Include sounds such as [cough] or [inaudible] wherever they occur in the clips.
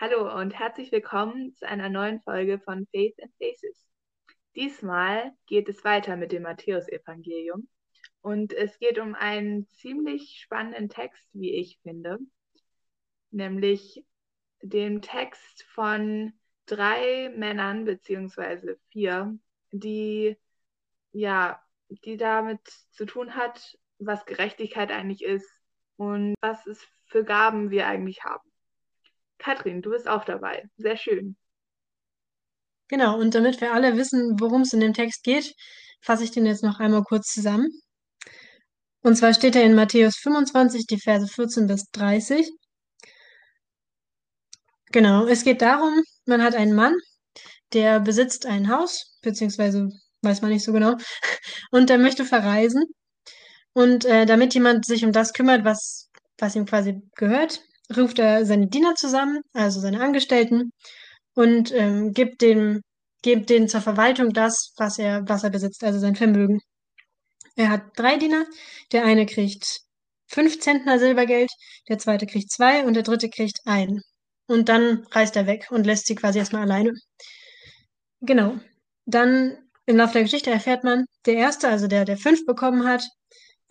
Hallo und herzlich willkommen zu einer neuen Folge von Faith and Faces. Diesmal geht es weiter mit dem Matthäusevangelium und es geht um einen ziemlich spannenden Text, wie ich finde, nämlich den Text von drei Männern beziehungsweise vier, die ja, die damit zu tun hat, was Gerechtigkeit eigentlich ist und was es für Gaben wir eigentlich haben. Katrin, du bist auch dabei. Sehr schön. Genau, und damit wir alle wissen, worum es in dem Text geht, fasse ich den jetzt noch einmal kurz zusammen. Und zwar steht er in Matthäus 25, die Verse 14 bis 30. Genau, es geht darum, man hat einen Mann, der besitzt ein Haus, beziehungsweise weiß man nicht so genau, [laughs] und der möchte verreisen. Und äh, damit jemand sich um das kümmert, was, was ihm quasi gehört, ruft er seine Diener zusammen, also seine Angestellten, und ähm, gibt dem, gibt denen zur Verwaltung das, was er, was er besitzt, also sein Vermögen. Er hat drei Diener. Der eine kriegt fünf Zentner Silbergeld, der zweite kriegt zwei und der dritte kriegt ein. Und dann reist er weg und lässt sie quasi erstmal alleine. Genau. Dann im Laufe der Geschichte erfährt man, der erste, also der, der fünf bekommen hat,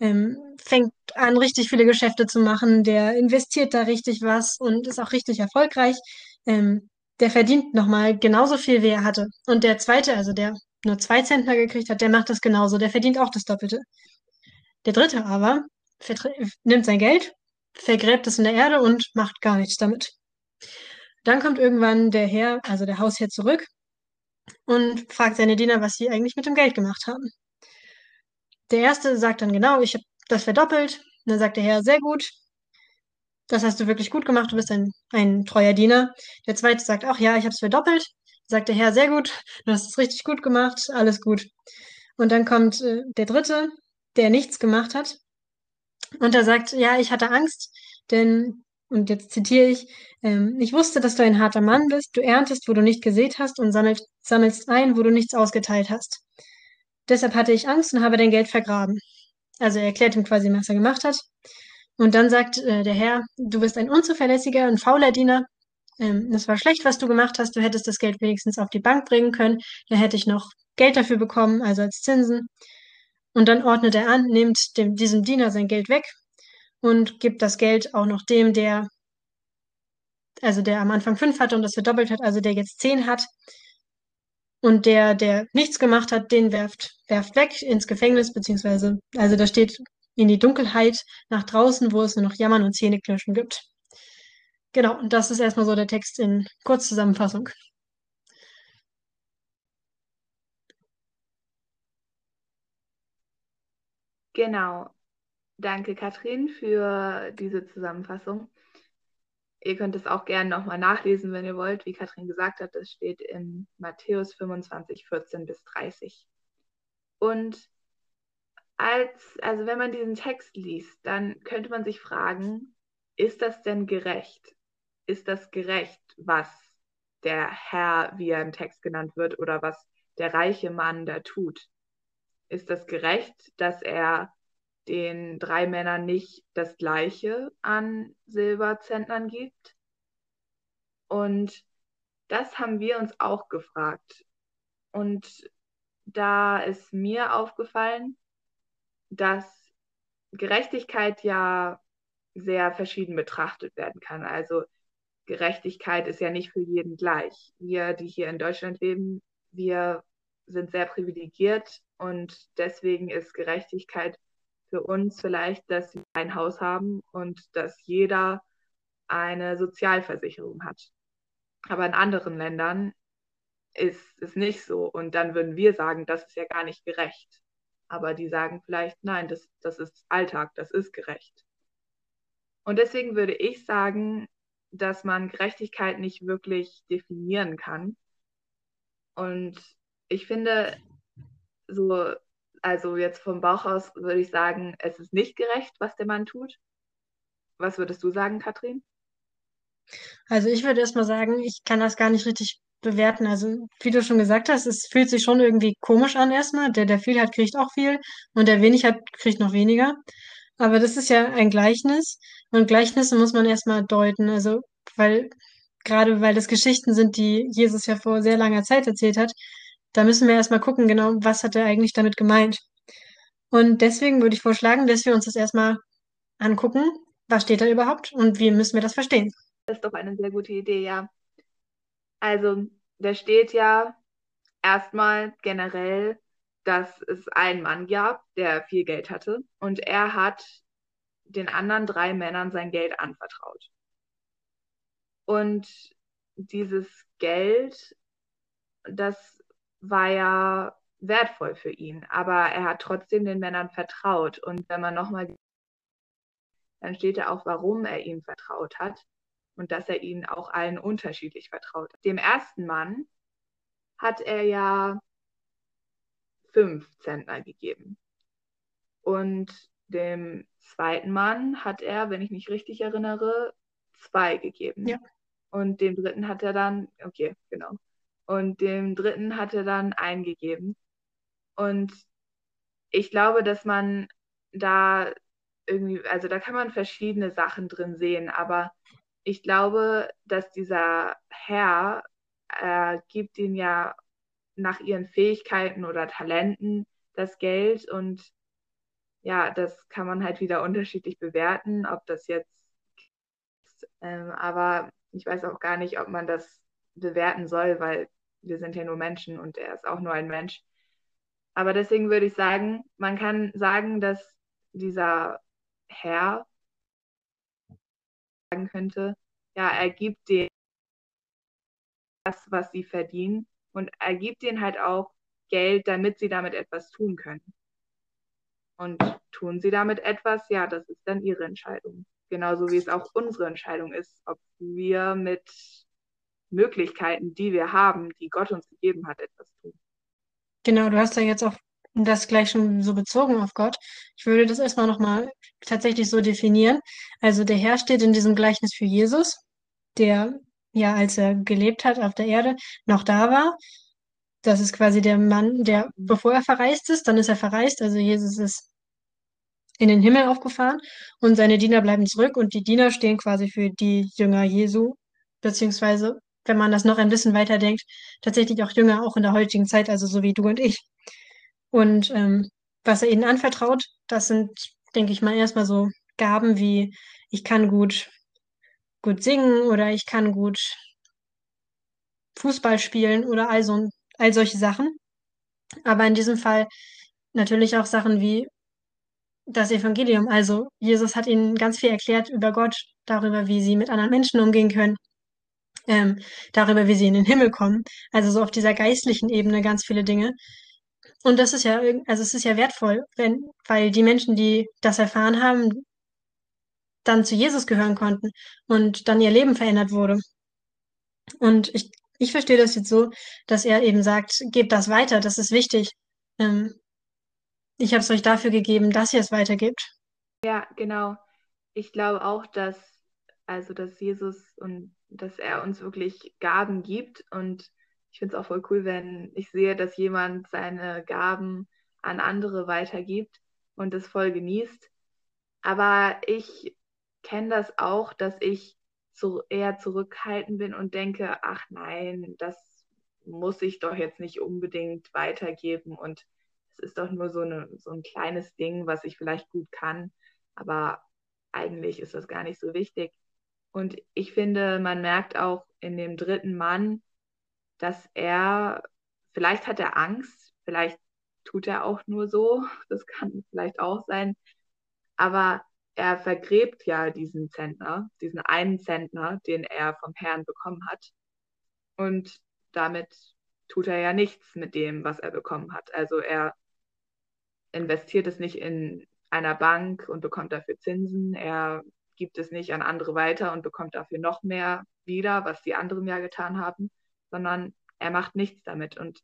ähm, fängt an, richtig viele Geschäfte zu machen, der investiert da richtig was und ist auch richtig erfolgreich. Ähm, der verdient nochmal genauso viel, wie er hatte. Und der zweite, also der nur zwei Zentner gekriegt hat, der macht das genauso, der verdient auch das Doppelte. Der dritte aber nimmt sein Geld, vergräbt es in der Erde und macht gar nichts damit. Dann kommt irgendwann der Herr, also der Hausherr, zurück und fragt seine Diener, was sie eigentlich mit dem Geld gemacht haben. Der erste sagt dann genau, ich habe das verdoppelt. Und dann sagt der Herr, sehr gut, das hast du wirklich gut gemacht, du bist ein, ein treuer Diener. Der zweite sagt auch, ja, ich habe es verdoppelt. Sagt der Herr, sehr gut, du hast es richtig gut gemacht, alles gut. Und dann kommt äh, der dritte, der nichts gemacht hat. Und er sagt, ja, ich hatte Angst, denn, und jetzt zitiere ich, ähm, ich wusste, dass du ein harter Mann bist, du erntest, wo du nicht gesät hast und sammelst, sammelst ein, wo du nichts ausgeteilt hast. Deshalb hatte ich Angst und habe dein Geld vergraben. Also er erklärt ihm quasi, was er gemacht hat. Und dann sagt äh, der Herr, du bist ein unzuverlässiger, ein fauler Diener. Ähm, das war schlecht, was du gemacht hast. Du hättest das Geld wenigstens auf die Bank bringen können. Da hätte ich noch Geld dafür bekommen, also als Zinsen. Und dann ordnet er an, nimmt dem, diesem Diener sein Geld weg und gibt das Geld auch noch dem, der, also der am Anfang fünf hatte und das verdoppelt hat, also der jetzt zehn hat. Und der, der nichts gemacht hat, den werft, werft weg ins Gefängnis, beziehungsweise, also da steht in die Dunkelheit nach draußen, wo es nur noch Jammern und Zähneknirschen gibt. Genau, und das ist erstmal so der Text in Kurzzusammenfassung. Genau. Danke, Katrin, für diese Zusammenfassung. Ihr könnt es auch gerne nochmal nachlesen, wenn ihr wollt. Wie Katrin gesagt hat, das steht in Matthäus 25, 14 bis 30. Und als, also wenn man diesen Text liest, dann könnte man sich fragen, ist das denn gerecht? Ist das gerecht, was der Herr, wie er im Text genannt wird, oder was der reiche Mann da tut? Ist das gerecht, dass er den drei Männern nicht das gleiche an Silberzentnern gibt? Und das haben wir uns auch gefragt. Und da ist mir aufgefallen, dass Gerechtigkeit ja sehr verschieden betrachtet werden kann. Also Gerechtigkeit ist ja nicht für jeden gleich. Wir, die hier in Deutschland leben, wir sind sehr privilegiert und deswegen ist Gerechtigkeit für uns vielleicht, dass wir ein Haus haben und dass jeder eine Sozialversicherung hat. Aber in anderen Ländern ist es nicht so. Und dann würden wir sagen, das ist ja gar nicht gerecht. Aber die sagen vielleicht, nein, das, das ist Alltag, das ist gerecht. Und deswegen würde ich sagen, dass man Gerechtigkeit nicht wirklich definieren kann. Und ich finde, so also jetzt vom Bauch aus würde ich sagen, es ist nicht gerecht, was der Mann tut. Was würdest du sagen, Katrin? Also ich würde erstmal sagen, ich kann das gar nicht richtig bewerten. Also wie du schon gesagt hast, es fühlt sich schon irgendwie komisch an erstmal. Der, der viel hat, kriegt auch viel und der wenig hat, kriegt noch weniger. Aber das ist ja ein Gleichnis und Gleichnisse muss man erstmal deuten. Also weil gerade weil das Geschichten sind, die Jesus ja vor sehr langer Zeit erzählt hat, da müssen wir erstmal gucken, genau, was hat er eigentlich damit gemeint. Und deswegen würde ich vorschlagen, dass wir uns das erstmal angucken, was steht da überhaupt und wie müssen wir das verstehen. Das ist doch eine sehr gute Idee, ja. Also, da steht ja erstmal generell, dass es einen Mann gab, der viel Geld hatte und er hat den anderen drei Männern sein Geld anvertraut. Und dieses Geld, das war ja wertvoll für ihn, aber er hat trotzdem den Männern vertraut. Und wenn man nochmal, dann steht da auch, warum er ihnen vertraut hat und dass er ihnen auch allen unterschiedlich vertraut. Dem ersten Mann hat er ja fünf Zentner gegeben. Und dem zweiten Mann hat er, wenn ich mich richtig erinnere, zwei gegeben. Ja. Und dem dritten hat er dann, okay, genau. Und dem dritten hat er dann eingegeben. Und ich glaube, dass man da irgendwie, also da kann man verschiedene Sachen drin sehen, aber ich glaube, dass dieser Herr äh, gibt ihnen ja nach ihren Fähigkeiten oder Talenten das Geld und ja, das kann man halt wieder unterschiedlich bewerten, ob das jetzt, ähm, aber ich weiß auch gar nicht, ob man das bewerten soll, weil wir sind ja nur Menschen und er ist auch nur ein Mensch. Aber deswegen würde ich sagen, man kann sagen, dass dieser Herr sagen könnte, ja, er gibt denen das, was sie verdienen und er gibt denen halt auch Geld, damit sie damit etwas tun können. Und tun sie damit etwas, ja, das ist dann ihre Entscheidung. Genauso wie es auch unsere Entscheidung ist, ob wir mit Möglichkeiten, die wir haben, die Gott uns gegeben hat, etwas tun. Genau, du hast ja jetzt auch das gleich schon so bezogen auf Gott. Ich würde das erstmal nochmal tatsächlich so definieren. Also der Herr steht in diesem Gleichnis für Jesus, der ja, als er gelebt hat auf der Erde, noch da war. Das ist quasi der Mann, der, bevor er verreist ist, dann ist er verreist. Also Jesus ist in den Himmel aufgefahren und seine Diener bleiben zurück und die Diener stehen quasi für die Jünger Jesu, beziehungsweise, wenn man das noch ein bisschen weiterdenkt, tatsächlich auch Jünger, auch in der heutigen Zeit, also so wie du und ich. Und ähm, was er ihnen anvertraut, das sind, denke ich mal, erstmal so Gaben wie ich kann gut, gut singen oder ich kann gut Fußball spielen oder all, so, all solche Sachen. Aber in diesem Fall natürlich auch Sachen wie das Evangelium. Also Jesus hat ihnen ganz viel erklärt über Gott, darüber, wie sie mit anderen Menschen umgehen können, ähm, darüber, wie sie in den Himmel kommen. Also so auf dieser geistlichen Ebene ganz viele Dinge. Und das ist ja, also es ist ja wertvoll, wenn, weil die Menschen, die das erfahren haben, dann zu Jesus gehören konnten und dann ihr Leben verändert wurde. Und ich, ich verstehe das jetzt so, dass er eben sagt, gebt das weiter, das ist wichtig. Ähm, ich habe es euch dafür gegeben, dass ihr es weitergibt. Ja, genau. Ich glaube auch, dass also dass Jesus und dass er uns wirklich Gaben gibt und ich finde es auch voll cool, wenn ich sehe, dass jemand seine Gaben an andere weitergibt und das voll genießt. Aber ich kenne das auch, dass ich zu, eher zurückhaltend bin und denke, ach nein, das muss ich doch jetzt nicht unbedingt weitergeben und es ist doch nur so, eine, so ein kleines Ding, was ich vielleicht gut kann, aber eigentlich ist das gar nicht so wichtig. Und ich finde, man merkt auch in dem dritten Mann, dass er, vielleicht hat er Angst, vielleicht tut er auch nur so, [laughs] das kann vielleicht auch sein, aber er vergräbt ja diesen Zentner, diesen einen Zentner, den er vom Herrn bekommen hat. Und damit tut er ja nichts mit dem, was er bekommen hat. Also er investiert es nicht in einer Bank und bekommt dafür Zinsen. Er gibt es nicht an andere weiter und bekommt dafür noch mehr wieder, was die anderen ja getan haben, sondern er macht nichts damit. Und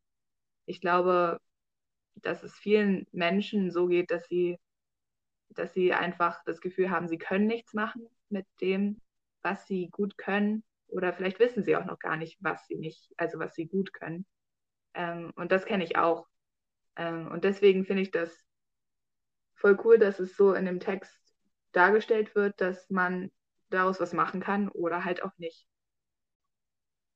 ich glaube, dass es vielen Menschen so geht, dass sie, dass sie einfach das Gefühl haben, sie können nichts machen mit dem, was sie gut können. Oder vielleicht wissen sie auch noch gar nicht, was sie nicht, also was sie gut können. Ähm, und das kenne ich auch. Ähm, und deswegen finde ich das voll cool, dass es so in dem Text dargestellt wird, dass man daraus was machen kann oder halt auch nicht.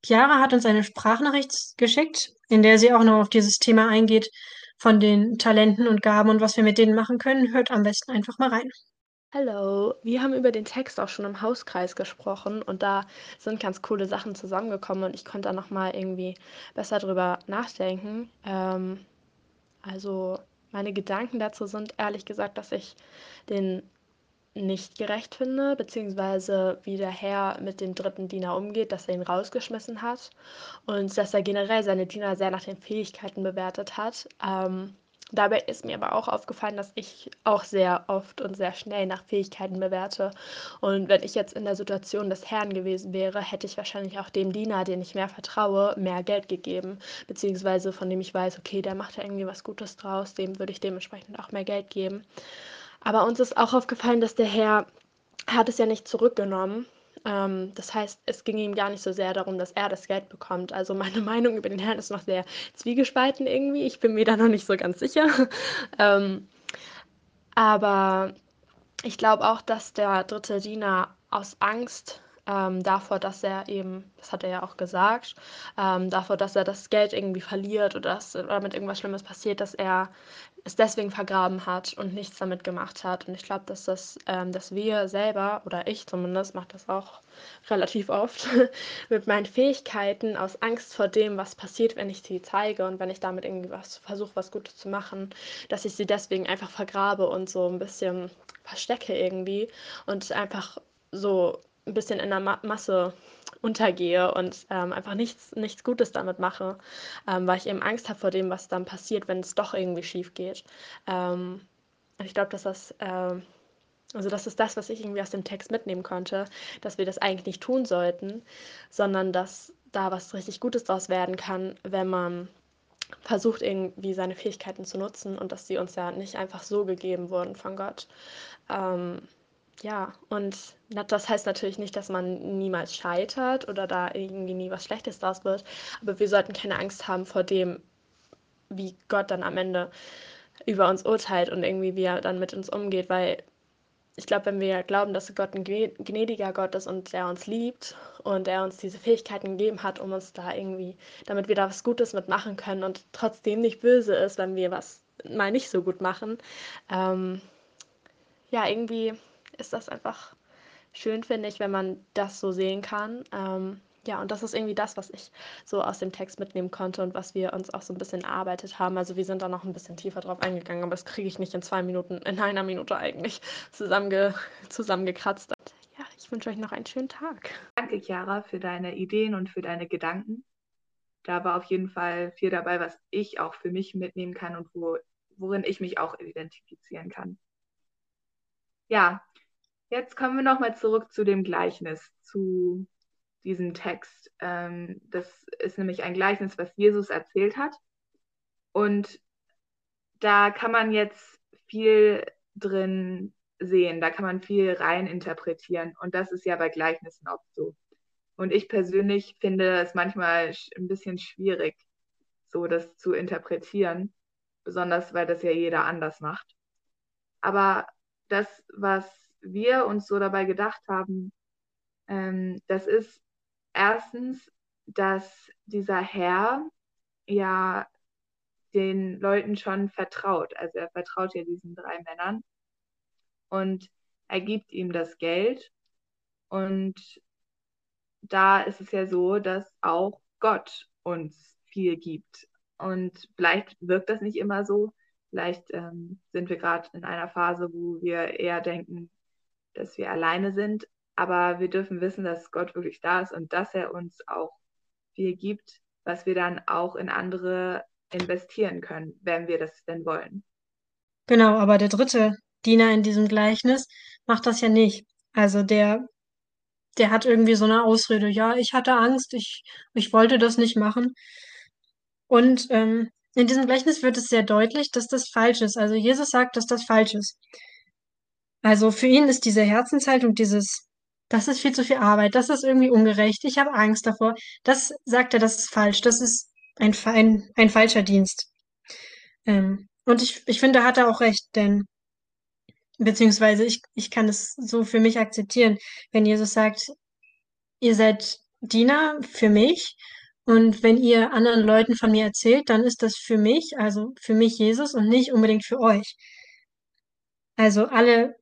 Chiara hat uns eine Sprachnachricht geschickt, in der sie auch noch auf dieses Thema eingeht von den Talenten und Gaben und was wir mit denen machen können. Hört am besten einfach mal rein. Hallo, wir haben über den Text auch schon im Hauskreis gesprochen und da sind ganz coole Sachen zusammengekommen und ich konnte da nochmal irgendwie besser drüber nachdenken. Ähm, also meine Gedanken dazu sind ehrlich gesagt, dass ich den nicht gerecht finde, beziehungsweise wie der Herr mit dem dritten Diener umgeht, dass er ihn rausgeschmissen hat und dass er generell seine Diener sehr nach den Fähigkeiten bewertet hat. Ähm, Dabei ist mir aber auch aufgefallen, dass ich auch sehr oft und sehr schnell nach Fähigkeiten bewerte. Und wenn ich jetzt in der Situation des Herrn gewesen wäre, hätte ich wahrscheinlich auch dem Diener, den ich mehr vertraue, mehr Geld gegeben. Beziehungsweise von dem ich weiß, okay, der macht ja irgendwie was Gutes draus, dem würde ich dementsprechend auch mehr Geld geben. Aber uns ist auch aufgefallen, dass der Herr hat es ja nicht zurückgenommen, ähm, das heißt, es ging ihm gar nicht so sehr darum, dass er das Geld bekommt. Also meine [laughs] Meinung über den Herrn ist noch sehr zwiegespalten irgendwie. Ich bin mir da noch nicht so ganz sicher. [laughs] ähm, aber ich glaube auch, dass der dritte Diener aus Angst ähm, davor, dass er eben, das hat er ja auch gesagt, ähm, davor, dass er das Geld irgendwie verliert oder dass damit irgendwas Schlimmes passiert, dass er es deswegen vergraben hat und nichts damit gemacht hat. Und ich glaube, dass das, ähm, dass wir selber, oder ich zumindest, mache das auch relativ oft, [laughs] mit meinen Fähigkeiten aus Angst vor dem, was passiert, wenn ich sie zeige und wenn ich damit irgendwie was versuche, was Gutes zu machen, dass ich sie deswegen einfach vergrabe und so ein bisschen verstecke irgendwie und einfach so ein bisschen in der Ma Masse untergehe und ähm, einfach nichts, nichts Gutes damit mache, ähm, weil ich eben Angst habe vor dem, was dann passiert, wenn es doch irgendwie schief geht. Ähm, ich glaube, dass das, ähm, also das ist das, was ich irgendwie aus dem Text mitnehmen konnte, dass wir das eigentlich nicht tun sollten, sondern dass da was richtig Gutes draus werden kann, wenn man versucht irgendwie seine Fähigkeiten zu nutzen und dass sie uns ja nicht einfach so gegeben wurden von Gott. Ähm, ja, und das heißt natürlich nicht, dass man niemals scheitert oder da irgendwie nie was Schlechtes draus wird, aber wir sollten keine Angst haben vor dem, wie Gott dann am Ende über uns urteilt und irgendwie wie er dann mit uns umgeht, weil ich glaube, wenn wir glauben, dass Gott ein gnädiger Gott ist und er uns liebt und er uns diese Fähigkeiten gegeben hat, um uns da irgendwie, damit wir da was Gutes mitmachen können und trotzdem nicht böse ist, wenn wir was mal nicht so gut machen, ähm, ja, irgendwie ist das einfach schön, finde ich, wenn man das so sehen kann. Ähm, ja, und das ist irgendwie das, was ich so aus dem Text mitnehmen konnte und was wir uns auch so ein bisschen erarbeitet haben. Also wir sind da noch ein bisschen tiefer drauf eingegangen, aber das kriege ich nicht in zwei Minuten, in einer Minute eigentlich [laughs] zusammenge zusammengekratzt. Und ja, ich wünsche euch noch einen schönen Tag. Danke, Chiara, für deine Ideen und für deine Gedanken. Da war auf jeden Fall viel dabei, was ich auch für mich mitnehmen kann und wo, worin ich mich auch identifizieren kann. Ja, Jetzt kommen wir nochmal zurück zu dem Gleichnis, zu diesem Text. Ähm, das ist nämlich ein Gleichnis, was Jesus erzählt hat. Und da kann man jetzt viel drin sehen, da kann man viel rein interpretieren. Und das ist ja bei Gleichnissen oft so. Und ich persönlich finde es manchmal ein bisschen schwierig, so das zu interpretieren, besonders weil das ja jeder anders macht. Aber das, was wir uns so dabei gedacht haben, ähm, das ist erstens, dass dieser Herr ja den Leuten schon vertraut. Also er vertraut ja diesen drei Männern und er gibt ihm das Geld. Und da ist es ja so, dass auch Gott uns viel gibt. Und vielleicht wirkt das nicht immer so. Vielleicht ähm, sind wir gerade in einer Phase, wo wir eher denken, dass wir alleine sind, aber wir dürfen wissen, dass Gott wirklich da ist und dass er uns auch viel gibt, was wir dann auch in andere investieren können, wenn wir das denn wollen. Genau, aber der dritte Diener in diesem Gleichnis macht das ja nicht. Also der, der hat irgendwie so eine Ausrede, ja, ich hatte Angst, ich, ich wollte das nicht machen. Und ähm, in diesem Gleichnis wird es sehr deutlich, dass das falsch ist. Also Jesus sagt, dass das falsch ist. Also für ihn ist diese Herzenshaltung, dieses, das ist viel zu viel Arbeit, das ist irgendwie ungerecht, ich habe Angst davor. Das sagt er, das ist falsch, das ist ein, ein, ein falscher Dienst. Ähm, und ich, ich finde, da hat er auch recht, denn beziehungsweise ich, ich kann es so für mich akzeptieren, wenn Jesus sagt, ihr seid Diener für mich. Und wenn ihr anderen Leuten von mir erzählt, dann ist das für mich, also für mich Jesus und nicht unbedingt für euch. Also alle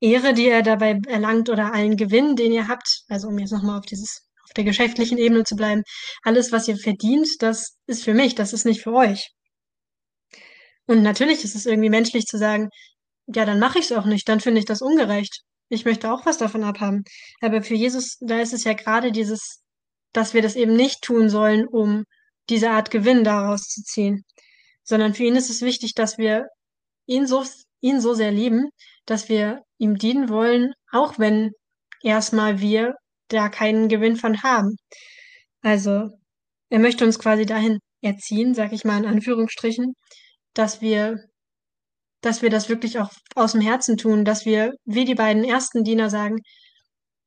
Ehre, die ihr dabei erlangt oder allen Gewinn, den ihr habt, also um jetzt nochmal auf dieses, auf der geschäftlichen Ebene zu bleiben, alles, was ihr verdient, das ist für mich, das ist nicht für euch. Und natürlich ist es irgendwie menschlich zu sagen, ja, dann mache ich es auch nicht, dann finde ich das ungerecht. Ich möchte auch was davon abhaben. Aber für Jesus, da ist es ja gerade dieses, dass wir das eben nicht tun sollen, um diese Art Gewinn daraus zu ziehen, sondern für ihn ist es wichtig, dass wir ihn so, ihn so sehr lieben, dass wir ihm dienen wollen, auch wenn erstmal wir da keinen Gewinn von haben. Also er möchte uns quasi dahin erziehen, sag ich mal in Anführungsstrichen, dass wir, dass wir das wirklich auch aus dem Herzen tun, dass wir wie die beiden ersten Diener sagen,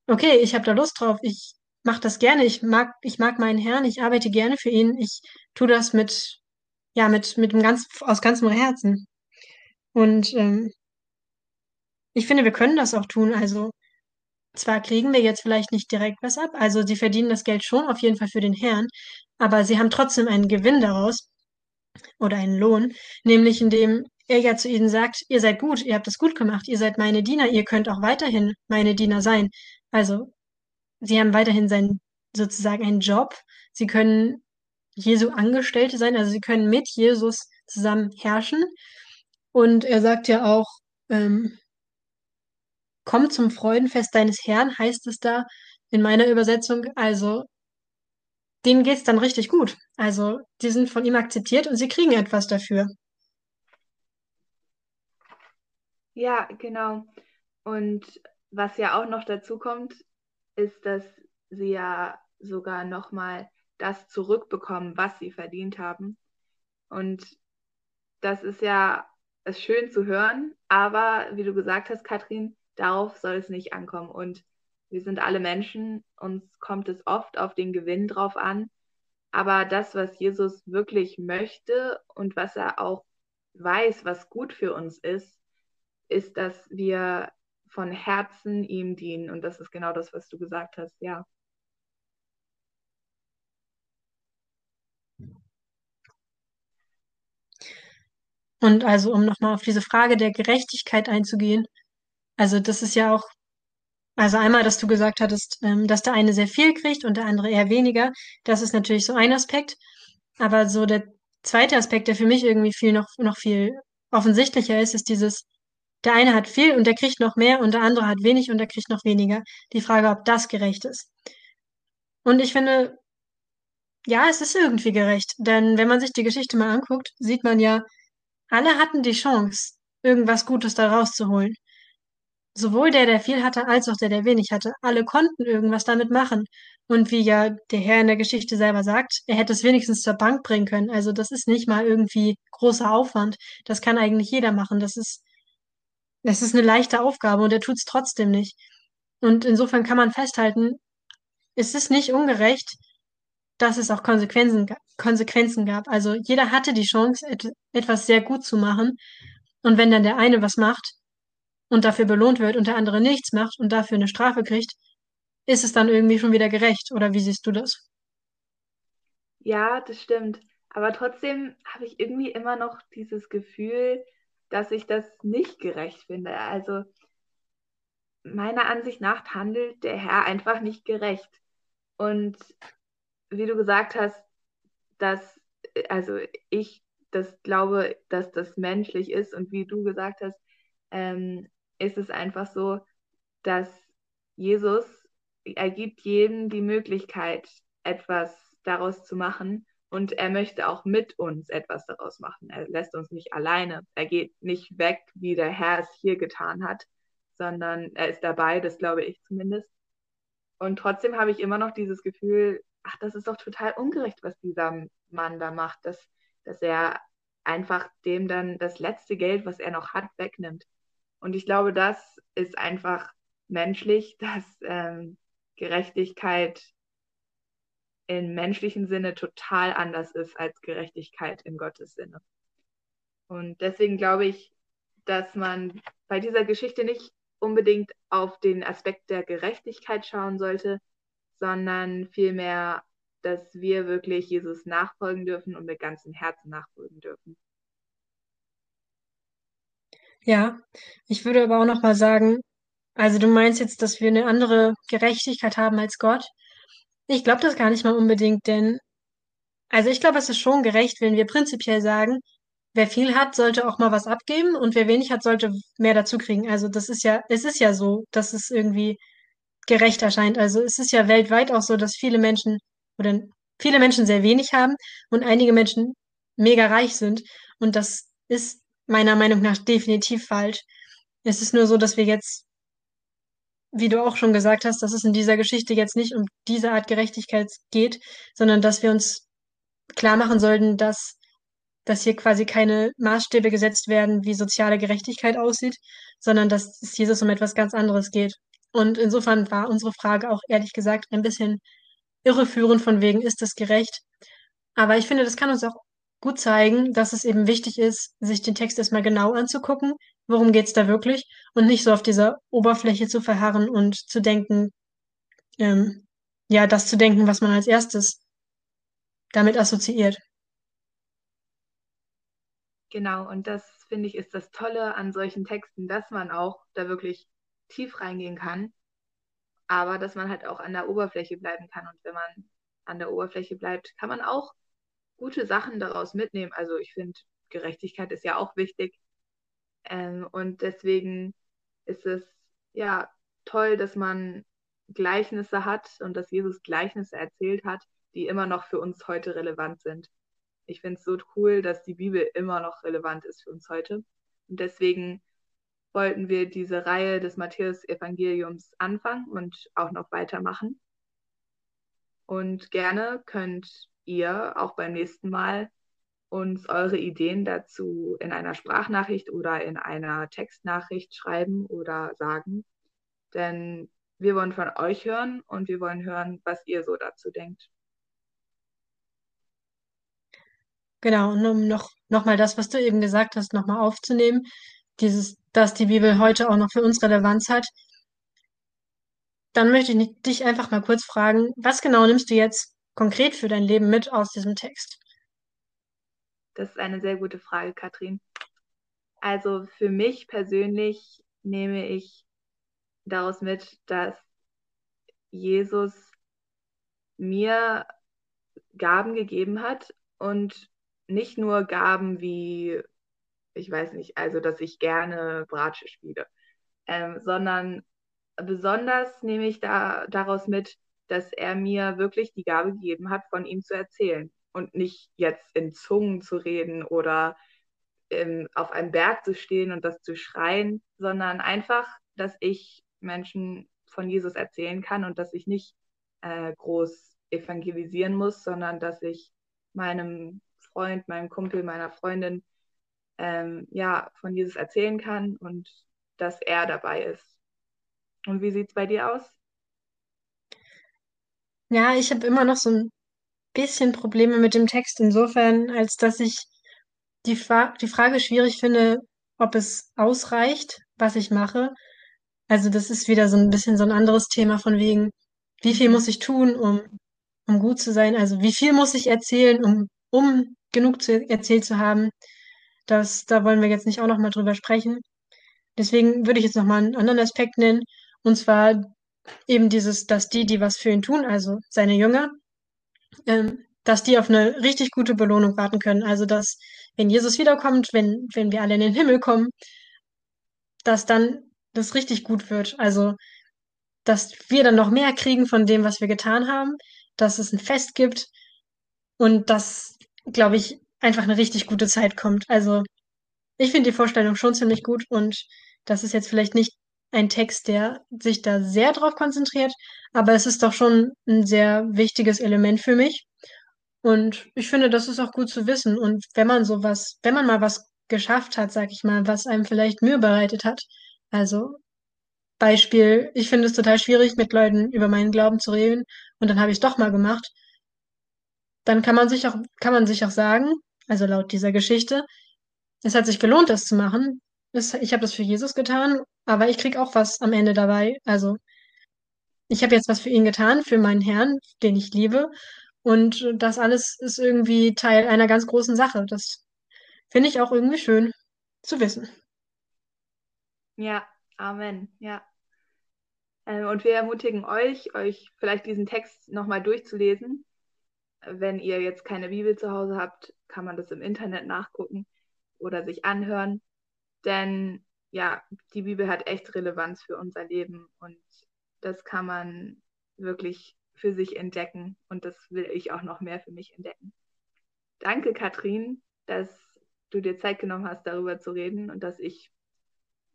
okay, ich habe da Lust drauf, ich mache das gerne, ich mag, ich mag meinen Herrn, ich arbeite gerne für ihn, ich tue das mit, ja, mit, mit dem ganz, aus ganzem Herzen. Und ähm, ich finde, wir können das auch tun. Also zwar kriegen wir jetzt vielleicht nicht direkt was ab, also sie verdienen das Geld schon auf jeden Fall für den Herrn, aber sie haben trotzdem einen Gewinn daraus oder einen Lohn, nämlich indem er ja zu ihnen sagt, ihr seid gut, ihr habt das gut gemacht, ihr seid meine Diener, ihr könnt auch weiterhin meine Diener sein. Also sie haben weiterhin seinen sozusagen einen Job, sie können Jesu Angestellte sein, also sie können mit Jesus zusammen herrschen. Und er sagt ja auch, ähm, komm zum Freudenfest deines Herrn, heißt es da in meiner Übersetzung. Also denen geht's dann richtig gut. Also die sind von ihm akzeptiert und sie kriegen etwas dafür. Ja, genau. Und was ja auch noch dazu kommt, ist, dass sie ja sogar nochmal das zurückbekommen, was sie verdient haben. Und das ist ja ist schön zu hören, aber wie du gesagt hast, Katrin, darauf soll es nicht ankommen. Und wir sind alle Menschen, uns kommt es oft auf den Gewinn drauf an. Aber das, was Jesus wirklich möchte und was er auch weiß, was gut für uns ist, ist, dass wir von Herzen ihm dienen. Und das ist genau das, was du gesagt hast, ja. Und also, um nochmal auf diese Frage der Gerechtigkeit einzugehen, also das ist ja auch, also einmal, dass du gesagt hattest, ähm, dass der eine sehr viel kriegt und der andere eher weniger. Das ist natürlich so ein Aspekt. Aber so der zweite Aspekt, der für mich irgendwie viel noch, noch viel offensichtlicher ist, ist dieses, der eine hat viel und der kriegt noch mehr und der andere hat wenig und der kriegt noch weniger. Die Frage, ob das gerecht ist. Und ich finde, ja, es ist irgendwie gerecht. Denn wenn man sich die Geschichte mal anguckt, sieht man ja, alle hatten die Chance, irgendwas Gutes da rauszuholen. Sowohl der, der viel hatte, als auch der, der wenig hatte. Alle konnten irgendwas damit machen. Und wie ja der Herr in der Geschichte selber sagt, er hätte es wenigstens zur Bank bringen können. Also das ist nicht mal irgendwie großer Aufwand. Das kann eigentlich jeder machen. Das ist, das ist eine leichte Aufgabe und er tut es trotzdem nicht. Und insofern kann man festhalten, es ist nicht ungerecht, dass es auch Konsequenzen, Konsequenzen gab. Also jeder hatte die Chance, et etwas sehr gut zu machen. Und wenn dann der eine was macht und dafür belohnt wird und der andere nichts macht und dafür eine Strafe kriegt, ist es dann irgendwie schon wieder gerecht. Oder wie siehst du das? Ja, das stimmt. Aber trotzdem habe ich irgendwie immer noch dieses Gefühl, dass ich das nicht gerecht finde. Also meiner Ansicht nach handelt der Herr einfach nicht gerecht. Und wie du gesagt hast, dass, also ich das glaube, dass das menschlich ist und wie du gesagt hast, ähm, ist es einfach so, dass Jesus, er gibt jedem die Möglichkeit, etwas daraus zu machen und er möchte auch mit uns etwas daraus machen. Er lässt uns nicht alleine. Er geht nicht weg, wie der Herr es hier getan hat, sondern er ist dabei, das glaube ich zumindest. Und trotzdem habe ich immer noch dieses Gefühl, ach, das ist doch total ungerecht, was dieser Mann da macht, dass, dass er einfach dem dann das letzte Geld, was er noch hat, wegnimmt. Und ich glaube, das ist einfach menschlich, [laughs] dass ähm, Gerechtigkeit im menschlichen Sinne total anders ist als Gerechtigkeit in Gottes Sinne. Und deswegen glaube ich, dass man bei dieser Geschichte nicht unbedingt auf den Aspekt der Gerechtigkeit schauen sollte, sondern vielmehr, dass wir wirklich Jesus nachfolgen dürfen und mit ganzem Herzen nachfolgen dürfen. Ja, ich würde aber auch noch mal sagen, also du meinst jetzt, dass wir eine andere Gerechtigkeit haben als Gott? Ich glaube das gar nicht mal unbedingt, denn also ich glaube, es ist schon gerecht, wenn wir prinzipiell sagen, wer viel hat, sollte auch mal was abgeben und wer wenig hat, sollte mehr dazu kriegen. Also das ist ja, es ist ja so, dass es irgendwie gerecht erscheint. Also es ist ja weltweit auch so, dass viele Menschen oder viele Menschen sehr wenig haben und einige Menschen mega reich sind. Und das ist meiner Meinung nach definitiv falsch. Es ist nur so, dass wir jetzt, wie du auch schon gesagt hast, dass es in dieser Geschichte jetzt nicht um diese Art Gerechtigkeit geht, sondern dass wir uns klar machen sollten, dass, dass hier quasi keine Maßstäbe gesetzt werden, wie soziale Gerechtigkeit aussieht, sondern dass es Jesus um etwas ganz anderes geht. Und insofern war unsere Frage auch ehrlich gesagt ein bisschen irreführend von wegen, ist das gerecht? Aber ich finde, das kann uns auch gut zeigen, dass es eben wichtig ist, sich den Text erstmal genau anzugucken, worum geht's da wirklich und nicht so auf dieser Oberfläche zu verharren und zu denken, ähm, ja, das zu denken, was man als erstes damit assoziiert. Genau, und das finde ich ist das Tolle an solchen Texten, dass man auch da wirklich tief reingehen kann, aber dass man halt auch an der Oberfläche bleiben kann. Und wenn man an der Oberfläche bleibt, kann man auch gute Sachen daraus mitnehmen. Also ich finde, Gerechtigkeit ist ja auch wichtig. Ähm, und deswegen ist es ja toll, dass man Gleichnisse hat und dass Jesus Gleichnisse erzählt hat, die immer noch für uns heute relevant sind. Ich finde es so cool, dass die Bibel immer noch relevant ist für uns heute. Und deswegen wollten wir diese Reihe des Matthäus-Evangeliums anfangen und auch noch weitermachen. Und gerne könnt ihr auch beim nächsten Mal uns eure Ideen dazu in einer Sprachnachricht oder in einer Textnachricht schreiben oder sagen. Denn wir wollen von euch hören und wir wollen hören, was ihr so dazu denkt. Genau, und um noch, noch das, was du eben gesagt hast, noch mal aufzunehmen, dieses, dass die Bibel heute auch noch für uns Relevanz hat, dann möchte ich dich einfach mal kurz fragen, was genau nimmst du jetzt konkret für dein Leben mit aus diesem Text? Das ist eine sehr gute Frage, Katrin. Also für mich persönlich nehme ich daraus mit, dass Jesus mir Gaben gegeben hat und nicht nur Gaben wie, ich weiß nicht, also dass ich gerne Bratsche spiele, ähm, sondern besonders nehme ich da daraus mit, dass er mir wirklich die Gabe gegeben hat, von ihm zu erzählen und nicht jetzt in Zungen zu reden oder ähm, auf einem Berg zu stehen und das zu schreien, sondern einfach, dass ich Menschen von Jesus erzählen kann und dass ich nicht äh, groß evangelisieren muss, sondern dass ich meinem Freund, meinem Kumpel, meiner Freundin ähm, ja von Jesus erzählen kann und dass er dabei ist. Und wie sieht es bei dir aus? Ja, ich habe immer noch so ein bisschen Probleme mit dem Text insofern, als dass ich die, Fra die Frage schwierig finde, ob es ausreicht, was ich mache. Also das ist wieder so ein bisschen so ein anderes Thema von wegen, wie viel muss ich tun, um, um gut zu sein? Also wie viel muss ich erzählen, um, um genug zu, erzählt zu haben? Das, da wollen wir jetzt nicht auch noch mal drüber sprechen. Deswegen würde ich jetzt noch mal einen anderen Aspekt nennen, und zwar eben dieses, dass die, die was für ihn tun, also seine Jünger, ähm, dass die auf eine richtig gute Belohnung warten können. Also dass, wenn Jesus wiederkommt, wenn, wenn wir alle in den Himmel kommen, dass dann das richtig gut wird. Also, dass wir dann noch mehr kriegen von dem, was wir getan haben, dass es ein Fest gibt und dass, glaube ich, einfach eine richtig gute Zeit kommt. Also, ich finde die Vorstellung schon ziemlich gut und das ist jetzt vielleicht nicht ein Text, der sich da sehr drauf konzentriert, aber es ist doch schon ein sehr wichtiges Element für mich. Und ich finde, das ist auch gut zu wissen. Und wenn man sowas, wenn man mal was geschafft hat, sag ich mal, was einem vielleicht Mühe bereitet hat, also Beispiel, ich finde es total schwierig, mit Leuten über meinen Glauben zu reden und dann habe ich es doch mal gemacht, dann kann man sich auch, kann man sich auch sagen, also laut dieser Geschichte, es hat sich gelohnt, das zu machen. Ich habe das für Jesus getan, aber ich krieg auch was am Ende dabei. Also ich habe jetzt was für ihn getan, für meinen Herrn, den ich liebe. Und das alles ist irgendwie Teil einer ganz großen Sache. Das finde ich auch irgendwie schön zu wissen. Ja, Amen. Ja. Ähm, und wir ermutigen euch, euch vielleicht diesen Text nochmal durchzulesen. Wenn ihr jetzt keine Bibel zu Hause habt, kann man das im Internet nachgucken oder sich anhören. Denn ja, die Bibel hat echt Relevanz für unser Leben und das kann man wirklich für sich entdecken und das will ich auch noch mehr für mich entdecken. Danke, Katrin, dass du dir Zeit genommen hast, darüber zu reden und dass ich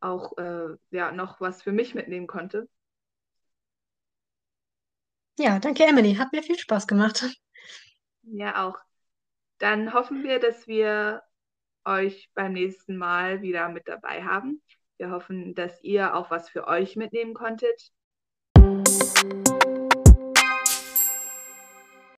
auch äh, ja, noch was für mich mitnehmen konnte. Ja, danke, Emily. Hat mir viel Spaß gemacht. Ja, auch. Dann hoffen wir, dass wir euch beim nächsten Mal wieder mit dabei haben. Wir hoffen, dass ihr auch was für euch mitnehmen konntet.